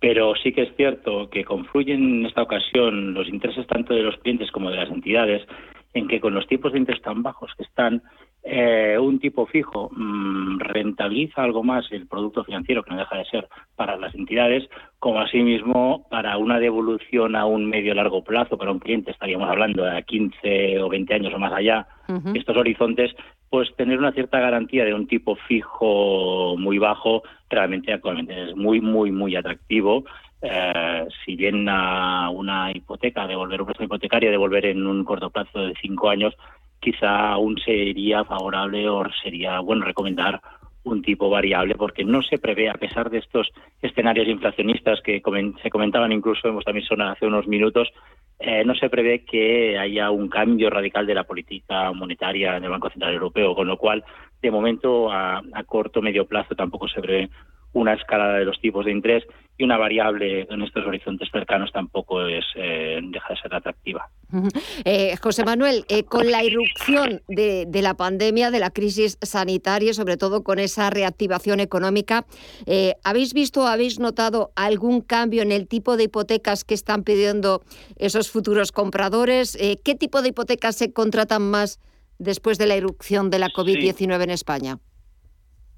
Pero sí que es cierto que confluyen en esta ocasión los intereses tanto de los clientes como de las entidades en que con los tipos de interés tan bajos que están, eh, un tipo fijo mm, rentabiliza algo más el producto financiero, que no deja de ser para las entidades, como asimismo para una devolución a un medio largo plazo para un cliente, estaríamos hablando de 15 o 20 años o más allá, estos horizontes, pues tener una cierta garantía de un tipo fijo muy bajo, realmente actualmente es muy, muy, muy atractivo. Eh, si bien a una hipoteca, devolver un préstamo hipotecario, devolver en un corto plazo de cinco años, quizá aún sería favorable o sería bueno recomendar un tipo variable porque no se prevé, a pesar de estos escenarios inflacionistas que se comentaban incluso, hemos también sonado hace unos minutos, eh, no se prevé que haya un cambio radical de la política monetaria en el Banco Central Europeo, con lo cual, de momento, a, a corto medio plazo tampoco se prevé una escalada de los tipos de interés y una variable en estos horizontes cercanos tampoco es eh, deja de ser atractiva. Eh, José Manuel, eh, con la irrupción de, la pandemia, de la crisis sanitaria, sobre todo con esa reactivación económica, ¿habéis visto o habéis notado algún cambio en el tipo de hipotecas que están pidiendo esos futuros compradores? ¿Qué tipo de hipotecas se contratan más después de la irrupción de la COVID-19 en España?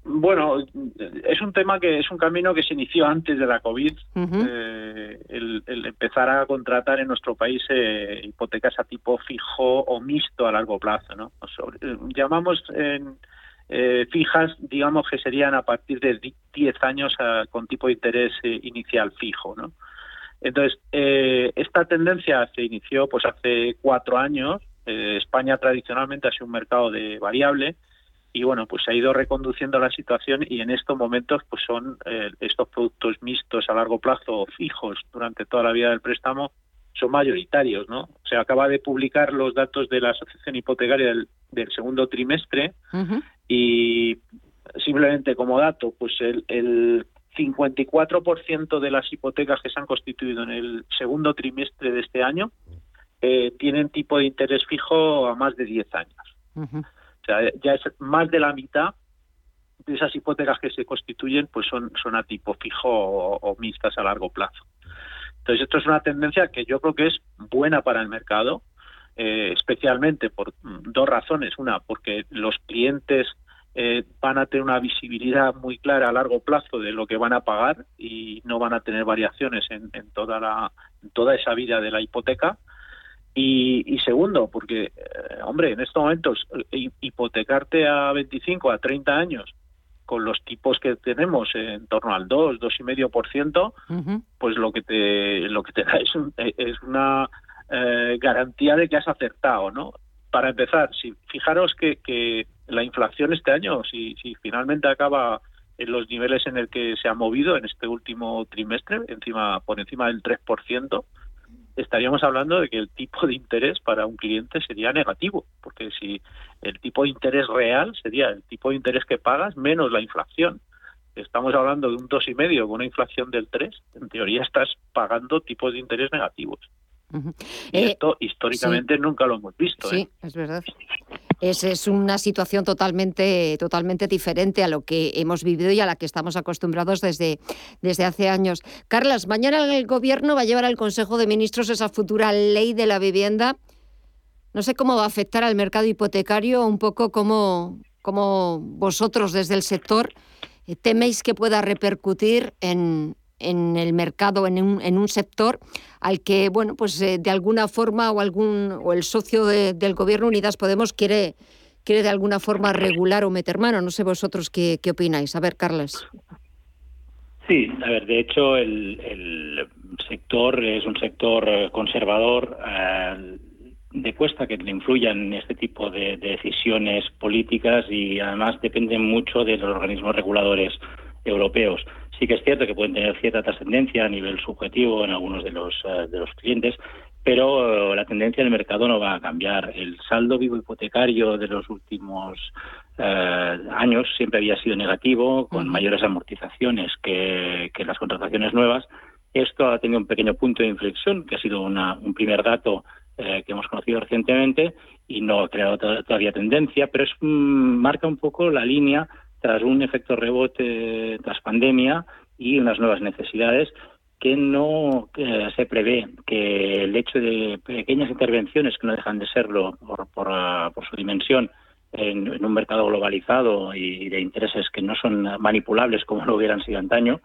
Bueno, es un tema que es un camino que se inició antes de la COVID, eh, el, empezar a contratar en nuestro país eh, hipotecas a tipo fijo o mixto a largo plazo, ¿no? Eh, llamamos fijas, digamos que serían a partir de 10 años con tipo de interés inicial fijo, ¿no? Entonces, esta tendencia se inició pues hace cuatro años. España tradicionalmente ha sido un mercado de variable y bueno, pues se ha ido reconduciendo la situación y en estos momentos pues son eh, estos productos mixtos a largo plazo fijos durante toda la vida del préstamo son mayoritarios, ¿no? Se acaba de publicar los datos de la Asociación Hipotecaria del, segundo trimestre y simplemente como dato, pues el, el 54% de las hipotecas que se han constituido en el segundo trimestre de este año eh, tienen tipo de interés fijo a más de 10 años. O sea, ya es más de la mitad de esas hipotecas que se constituyen pues son, son a tipo fijo o, mixtas a largo plazo. Entonces, esto es una tendencia que yo creo que es buena para el mercado, eh, especialmente por dos razones. Una, porque los clientes eh, van a tener una visibilidad muy clara a largo plazo de lo que van a pagar y no van a tener variaciones en, en toda, la, en toda esa vida de la hipoteca. Y, segundo, porque, eh, hombre, en estos momentos eh, hipotecarte a 25, a 30 años con los tipos que tenemos en torno al 2, 2,5%, pues lo que te lo que te da es, eh, es una garantía de que has acertado, ¿no? Para empezar, si fijaros que, que la inflación este año, si, si finalmente acaba en los niveles en el que se ha movido en este último trimestre, encima por encima del 3%, estaríamos hablando de que el tipo de interés para un cliente sería negativo, porque si el tipo de interés real sería el tipo de interés que pagas menos la inflación. Estamos hablando de un dos y medio con una inflación del 3, en teoría estás pagando tipos de interés negativos. y eh, esto históricamente nunca lo hemos visto. Sí, ¿eh? es verdad. Es, es, una situación totalmente, totalmente diferente a lo que hemos vivido y a la que estamos acostumbrados desde, desde hace años. Carlos, mañana el Gobierno va a llevar al Consejo de Ministros esa futura ley de la vivienda. No sé cómo va a afectar al mercado hipotecario, un poco como, como vosotros desde el sector eh, teméis que pueda repercutir en, en el mercado, en un, en un sector al que, bueno, pues eh, de alguna forma o algún o el socio del gobierno Unidas Podemos quiere, quiere de alguna forma regular o meter mano. No sé vosotros qué, qué opináis. A ver, Carles. Sí, a ver, de hecho el, el sector es un sector conservador. Eh, de cuesta que le influyan este tipo de, de, decisiones políticas y además dependen mucho de los organismos reguladores europeos. Sí que es cierto que pueden tener cierta trascendencia a nivel subjetivo en algunos de los, eh, de los clientes, pero la tendencia del mercado no va a cambiar. El saldo vivo hipotecario de los últimos eh, años siempre había sido negativo, con mayores amortizaciones que, las contrataciones nuevas. Esto ha tenido un pequeño punto de inflexión, que ha sido un primer dato eh, que hemos conocido recientemente y no ha creado todavía tendencia, pero es, mm, marca un poco la línea tras un efecto rebote tras pandemia y unas nuevas necesidades que no se prevé que el hecho de pequeñas intervenciones que no dejan de serlo por, por, ah, su dimensión en, un mercado globalizado y de intereses que no son manipulables como lo hubieran sido antaño,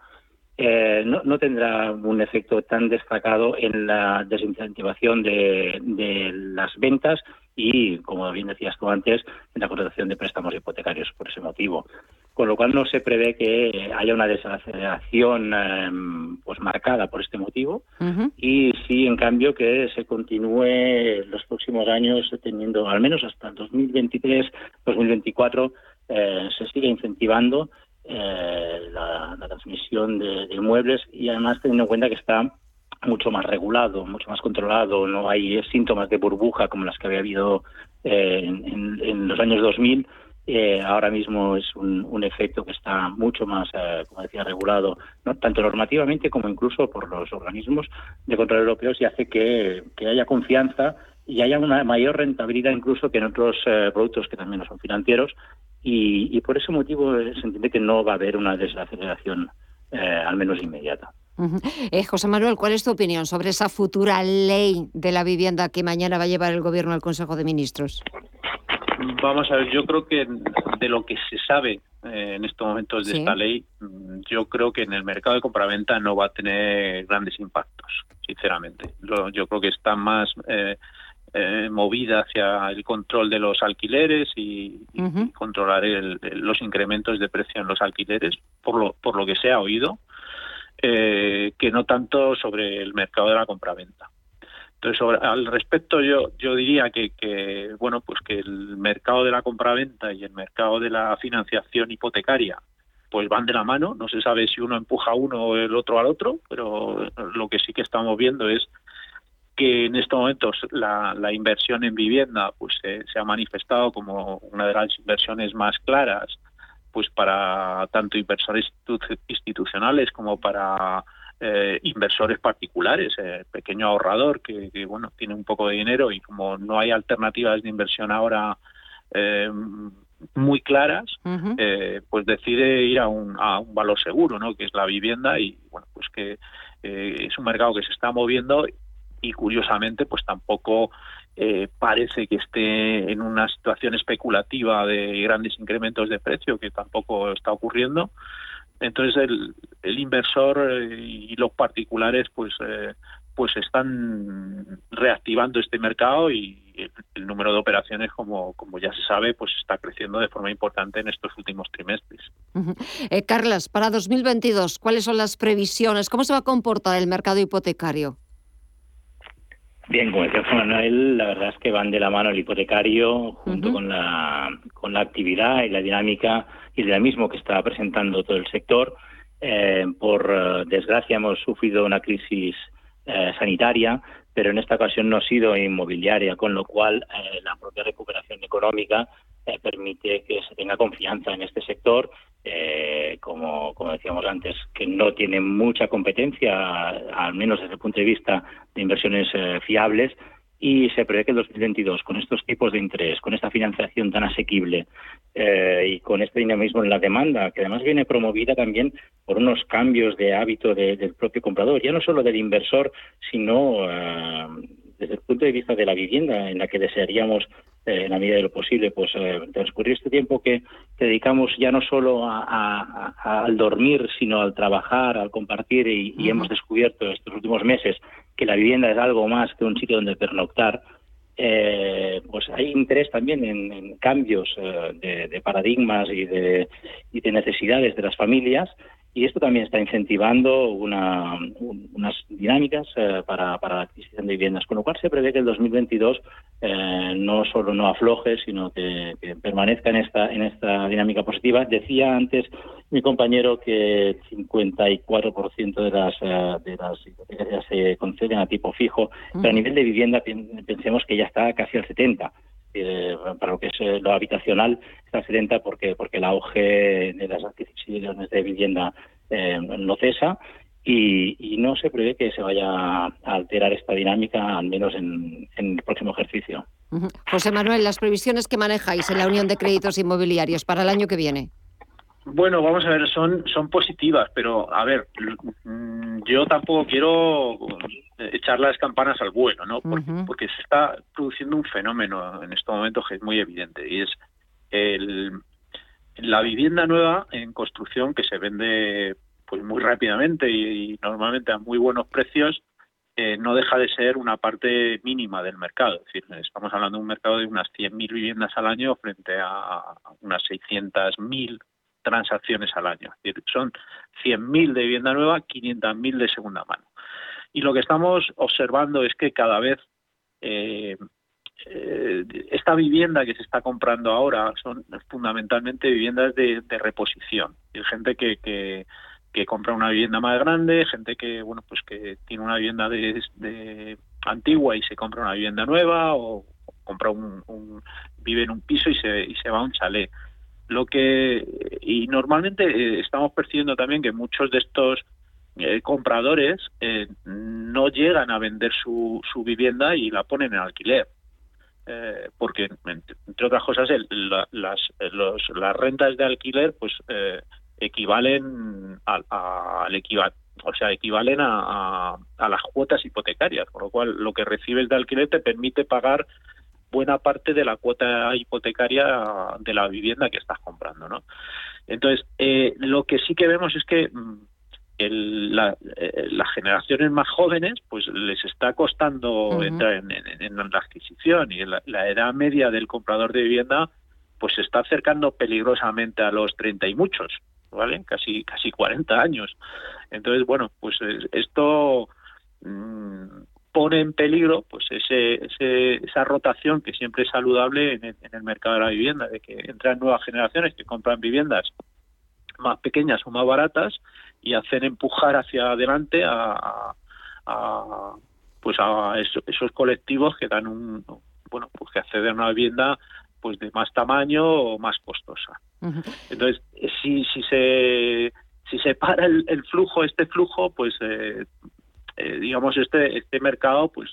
eh, no, tendrá un efecto tan destacado en la desincentivación de, de, las ventas y, como bien decías tú antes, en la contratación de préstamos hipotecarios por ese motivo. Con lo cual no se prevé que haya una desaceleración em, pues marcada por este motivo. Y sí en cambio que se continúe los próximos años teniendo al menos hasta el 2023 2024 eh, se sigue incentivando eh, la, transmisión de, inmuebles y además teniendo en cuenta que está mucho más regulado, mucho más controlado, no hay síntomas de burbuja como las que había habido eh, en, los años 2000 eh, ahora mismo es un, efecto que está mucho más, eh, como decía, regulado, ¿no? tanto normativamente como incluso por los organismos de control europeos y hace que, haya confianza y haya una mayor rentabilidad incluso que en otros eh, productos que también no son financieros y, por ese motivo se entiende que no va a haber una desaceleración, al menos inmediata. José Manuel, ¿cuál es tu opinión sobre esa futura ley de la vivienda que mañana va a llevar el Gobierno al Consejo de Ministros? Vamos a ver, yo creo que de lo que se sabe eh, en estos momentos de esta ley, mm, yo creo que en el mercado de compraventa no va a tener grandes impactos, sinceramente. Yo, creo que está más eh, eh, movida hacia el control de los alquileres y, controlar los incrementos de precio en los alquileres, por lo, por lo que se ha oído, que no tanto sobre el mercado de la compraventa. Entonces, al respecto, yo, yo diría que, bueno, pues que el mercado de la compraventa y el mercado de la financiación hipotecaria pues van de la mano. No se sabe si uno empuja a uno o el otro al otro, pero lo que sí que estamos viendo es que en estos momentos la, inversión en vivienda pues se, ha manifestado como una de las inversiones más claras pues para tanto inversores institucionales como para eh, inversores particulares, eh, pequeño ahorrador que, bueno tiene un poco de dinero y como no hay alternativas de inversión ahora eh, muy claras, eh, pues decide ir a un, a un valor seguro, ¿no? Que es la vivienda y bueno pues que es un mercado que se está moviendo y curiosamente pues tampoco parece que esté en una situación especulativa de grandes incrementos de precio que tampoco está ocurriendo entonces el, el inversor eh, y los particulares pues eh, pues están reactivando este mercado y el, número de operaciones como como ya se sabe pues está creciendo de forma importante en estos últimos trimestres. Eh, Carlas, para 2022, ¿cuáles son las previsiones? ¿Cómo se va a comportar el mercado hipotecario? Bien, como decía Manuel, la verdad es que van de la mano el hipotecario junto con, la, con la actividad y la dinámica y el dinamismo que está presentando todo el sector. Eh, por eh, desgracia hemos sufrido una crisis eh, sanitaria, pero en esta ocasión no ha sido inmobiliaria, con lo cual la propia recuperación económica permite que se tenga confianza en este sector, como, como decíamos antes, que no tiene mucha competencia, al menos desde el punto de vista de inversiones fiables, y se prevé que el 2022, con estos tipos de interés, con esta financiación tan asequible eh, y con este dinamismo en la demanda, que además viene promovida también por unos cambios de hábito del propio comprador, ya no solo del inversor, sino eh, desde el punto de vista de la vivienda en la que desearíamos eh, en la medida de lo posible pues transcurrir este tiempo que, dedicamos ya no solo al dormir sino al trabajar al compartir y hemos descubierto estos últimos meses que la vivienda es algo más que un sitio donde pernoctar, eh, pues hay interés también en, cambios eh, de, paradigmas y de, y de necesidades de las familias y esto también está incentivando una, unas dinámicas eh, para, para, la adquisición de viviendas, con lo cual se prevé que el 2022 eh, no solo no afloje, sino que, permanezca en esta, en esta dinámica positiva. Decía antes mi compañero que el 54% de las, eh, de las hipotecas se conceden a tipo fijo, pero a nivel de vivienda pensemos que ya está casi al 70%. Eh, para lo que es eh, lo habitacional está excelente porque porque el auge de las adquisiciones de vivienda eh, no cesa y, no se prevé que se vaya a alterar esta dinámica al menos en, en el próximo ejercicio. José Manuel, las previsiones que manejáis en la Unión de Créditos Inmobiliarios para el año que viene. Bueno, vamos a ver, son, son positivas, pero a ver, mm, yo tampoco quiero echar las campanas al vuelo, ¿no? Porque, se está produciendo un fenómeno en estos momentos que es muy evidente y es la vivienda nueva en construcción que se vende pues muy rápidamente y, normalmente a muy buenos precios eh, no deja de ser una parte mínima del mercado. Es decir, estamos hablando de un mercado de unas 100.000 viviendas al año frente a unas 600.000 transacciones al año. Es decir, son 100.000 de vivienda nueva, 500.000 de segunda mano. Y lo que estamos observando es que cada vez eh, eh, esta vivienda que se está comprando ahora son fundamentalmente viviendas de, reposición. Hay gente que, que, compra una vivienda más grande, gente que bueno pues que tiene una vivienda de, antigua y se compra una vivienda nueva o, compra un, vive en un piso y se, y se va a un chalet. Lo que y normalmente eh, estamos percibiendo también que muchos de estos eh, compradores eh, no llegan a vender su, su vivienda y la ponen en alquiler. porque entre otras cosas las, las rentas de alquiler pues equivalen al, al o sea equivalen a, a, las cuotas hipotecarias con lo cual lo que recibes de alquiler te permite pagar buena parte de la cuota hipotecaria de la vivienda que estás comprando, ¿no? Entonces, eh, lo que sí que vemos es que mm, el, la, eh, las generaciones más jóvenes, pues les está costando entrar en, la adquisición y la, la, edad media del comprador de vivienda, pues se está acercando peligrosamente a los 30 y muchos, ¿vale? Casi casi 40 años. Entonces, bueno, pues esto mm, pone en peligro pues ese, esa rotación que siempre es saludable en el, mercado de la vivienda, de que entran nuevas generaciones que compran viviendas más pequeñas o más baratas y hacen empujar hacia adelante a, pues a esos colectivos que dan un bueno pues que acceden a una vivienda pues de más tamaño o más costosa. Entonces, si, si se si se para el, flujo, este flujo, pues eh, eh, digamos, este, este mercado pues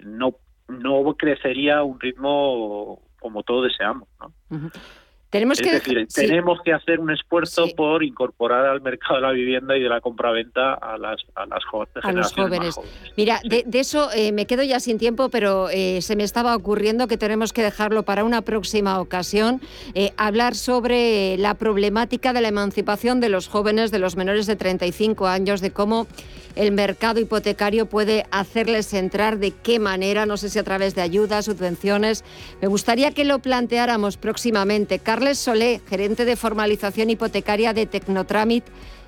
no, no crecería a un ritmo como todos deseamos. ¿no? Tenemos es que, decir, tenemos que hacer un esfuerzo por incorporar al mercado de la vivienda y de la compraventa a las, a las a los jóvenes. Mira, de, eso eh, me quedo ya sin tiempo, pero eh, se me estaba ocurriendo que tenemos que dejarlo para una próxima ocasión, eh, hablar sobre la problemática de la emancipación de los jóvenes, de los menores de 35 años, de cómo el mercado hipotecario puede hacerles entrar, de qué manera, no sé si a través de ayudas, subvenciones. Me gustaría que lo planteáramos próximamente. Carles Solé, gerente de formalización hipotecaria de Tecnotramit,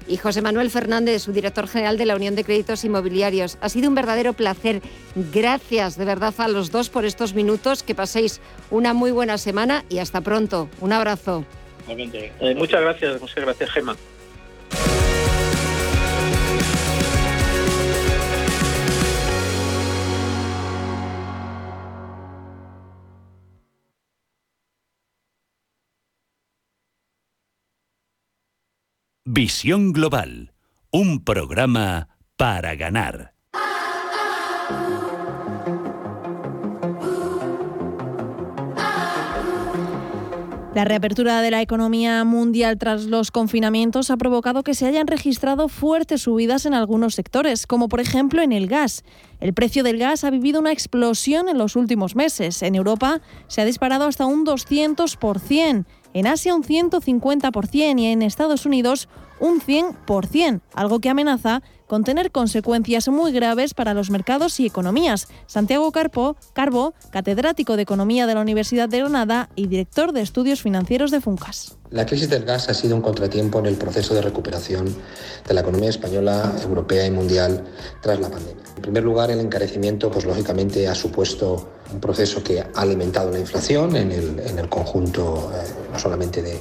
y José Manuel Fernández, su director general de la Unión de Créditos Inmobiliarios. Ha sido un verdadero placer. Gracias de verdad a los dos por estos minutos. Que paséis una muy buena semana y hasta pronto. Un abrazo. Eh, muchas gracias, muchas gracias, Gemma. Visión Global, un programa para ganar. La reapertura de la economía mundial tras los confinamientos ha provocado que se hayan registrado fuertes subidas en algunos sectores, como por ejemplo en el gas. El precio del gas ha vivido una explosión en los últimos meses. En Europa se ha disparado hasta un 200% en Asia un 150% y en Estados Unidos un 100%, algo que amenaza con tener consecuencias muy graves para los mercados y economías. Santiago Carpo, Carbo, catedrático de Economía de la Universidad de Granada y director de Estudios Financieros de Funcas. La crisis del gas ha sido un contratiempo en el proceso de recuperación de la economía española, europea y mundial tras la pandemia. En primer lugar, el encarecimiento, pues lógicamente, ha supuesto un proceso que ha alimentado la inflación en el, en el conjunto eh, no solamente de,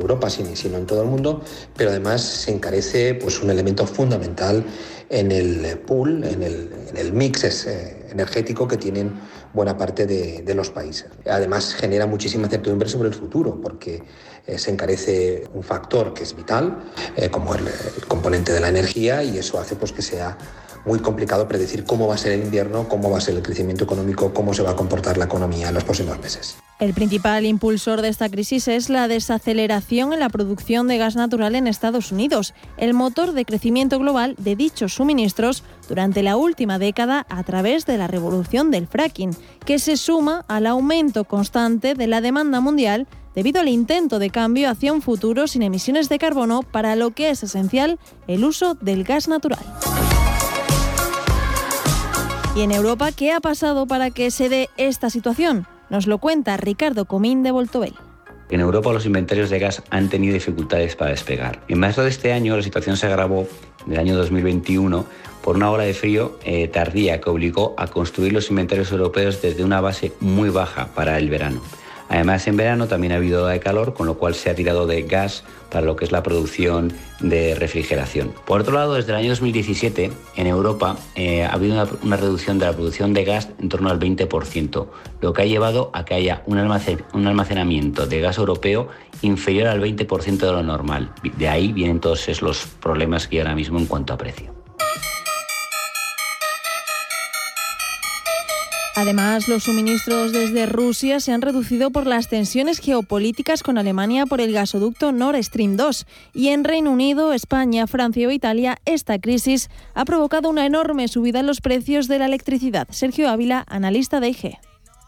Europa, sino, en todo el mundo, pero además se encarece pues, un elemento fundamental en el pool, en el, mix eh, energético que tienen buena parte de, de, los países. Además genera muchísima incertidumbre sobre el futuro, porque eh, se encarece un factor que es vital, como el, el, componente de la energía, y eso hace pues, que sea muy complicado predecir cómo va a ser el invierno, cómo va a ser el crecimiento económico, cómo se va a comportar la economía en los próximos meses. El principal impulsor de esta crisis es la desaceleración en la producción de gas natural en Estados Unidos, el motor de crecimiento global de dichos suministros durante la última década a través de la revolución del fracking, que se suma al aumento constante de la demanda mundial debido al intento de cambio hacia un futuro sin emisiones de carbono para lo que es esencial el uso del gas natural. Y en Europa, ¿qué ha pasado para que se dé esta situación? Nos lo cuenta Ricardo Comín de Voltobel. En Europa los inventarios de gas han tenido dificultades para despegar. En marzo de este año la situación se agravó del año 2021 por una ola de frío eh, tardía que obligó a construir los inventarios europeos desde una base muy baja para el verano. Además, en verano también ha habido de calor, con lo cual se ha tirado de gas para lo que es la producción de refrigeración. Por otro lado, desde el año 2017, en Europa eh, ha habido una, reducción de la producción de gas en torno al 20%, lo que ha llevado a que haya un, un almacenamiento de gas europeo inferior al 20% de lo normal. De ahí vienen todos los problemas que hay ahora mismo en cuanto a precio. Además, los suministros desde Rusia se han reducido por las tensiones geopolíticas con Alemania por el gasoducto Nord Stream 2. Y en Reino Unido, España, Francia o Italia, esta crisis ha provocado una enorme subida en los precios de la electricidad. Sergio Ávila, analista de IG.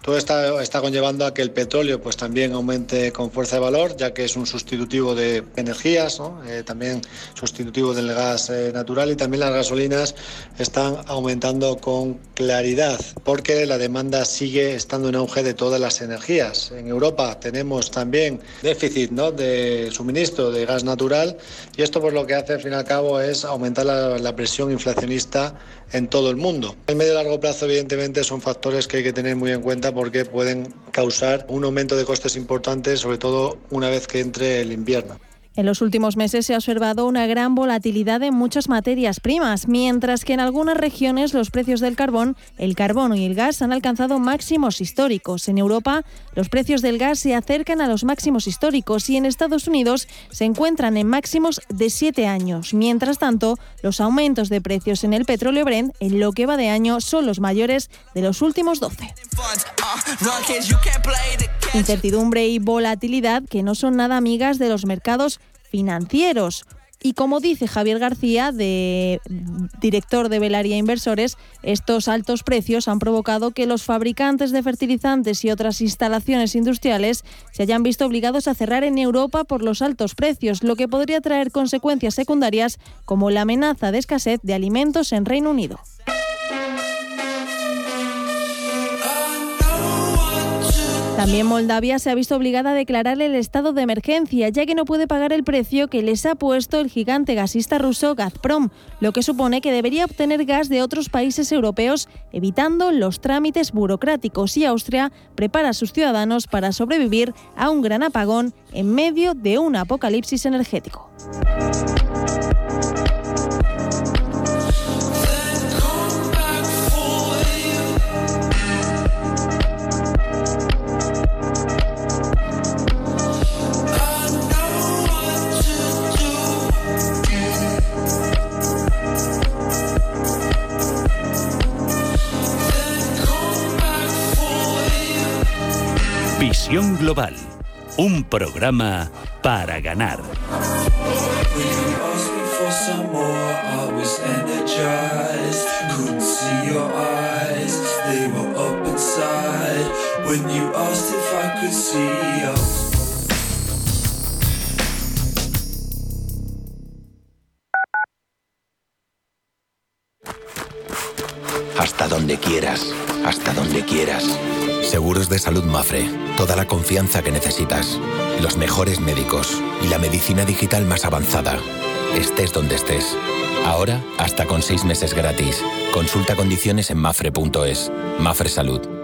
Todo está, está conllevando a que el petróleo pues, también aumente con fuerza de valor, ya que es un sustitutivo de energías, eh, también sustitutivo del gas eh, natural y también las gasolinas están aumentando con claridad, porque la demanda sigue estando en auge de todas las energías. En Europa tenemos también déficit ¿no? de suministro de gas natural y esto pues, lo que hace al fin y al cabo es aumentar la presión inflacionista en todo el mundo. El medio y largo plazo, evidentemente, son factores que hay que tener muy en cuenta porque pueden causar un aumento de costes importantes, sobre todo una vez que entre el invierno. En los últimos meses se ha observado una gran volatilidad en muchas materias primas, mientras que en algunas regiones los precios del carbón, el carbono y el gas han alcanzado máximos históricos. En Europa, los precios del gas se acercan a los máximos históricos y en Estados Unidos se encuentran en máximos de siete años. Mientras tanto, los aumentos de precios en el petróleo Brent en lo que va de año son los mayores de los últimos 12. Incertidumbre y volatilidad que no son nada amigas de los mercados financieros. Y como dice Javier García, director de Velaria Inversores, estos altos precios han provocado que los fabricantes de fertilizantes y otras instalaciones industriales se hayan visto obligados a cerrar en Europa por los altos precios, lo que podría traer consecuencias secundarias como la amenaza de escasez de alimentos en Reino Unido. También Moldavia se ha visto obligada a declarar el estado de emergencia, ya que no puede pagar el precio que les ha puesto el gigante gasista ruso Gazprom, lo que supone que debería obtener gas de otros países europeos, evitando los trámites burocráticos. Y Austria prepara a sus ciudadanos para sobrevivir a un gran apagón en medio de un apocalipsis energético. Global, un programa para ganar. Hasta donde quieras, hasta donde quieras. Seguros de Salud Mafre. Toda la confianza que necesitas. Los mejores médicos y la medicina digital más avanzada. Estés donde estés. Ahora, hasta con seis meses gratis. Consulta condiciones en mafre.es. Mafre Salud.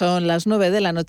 Son las 9 de la noche.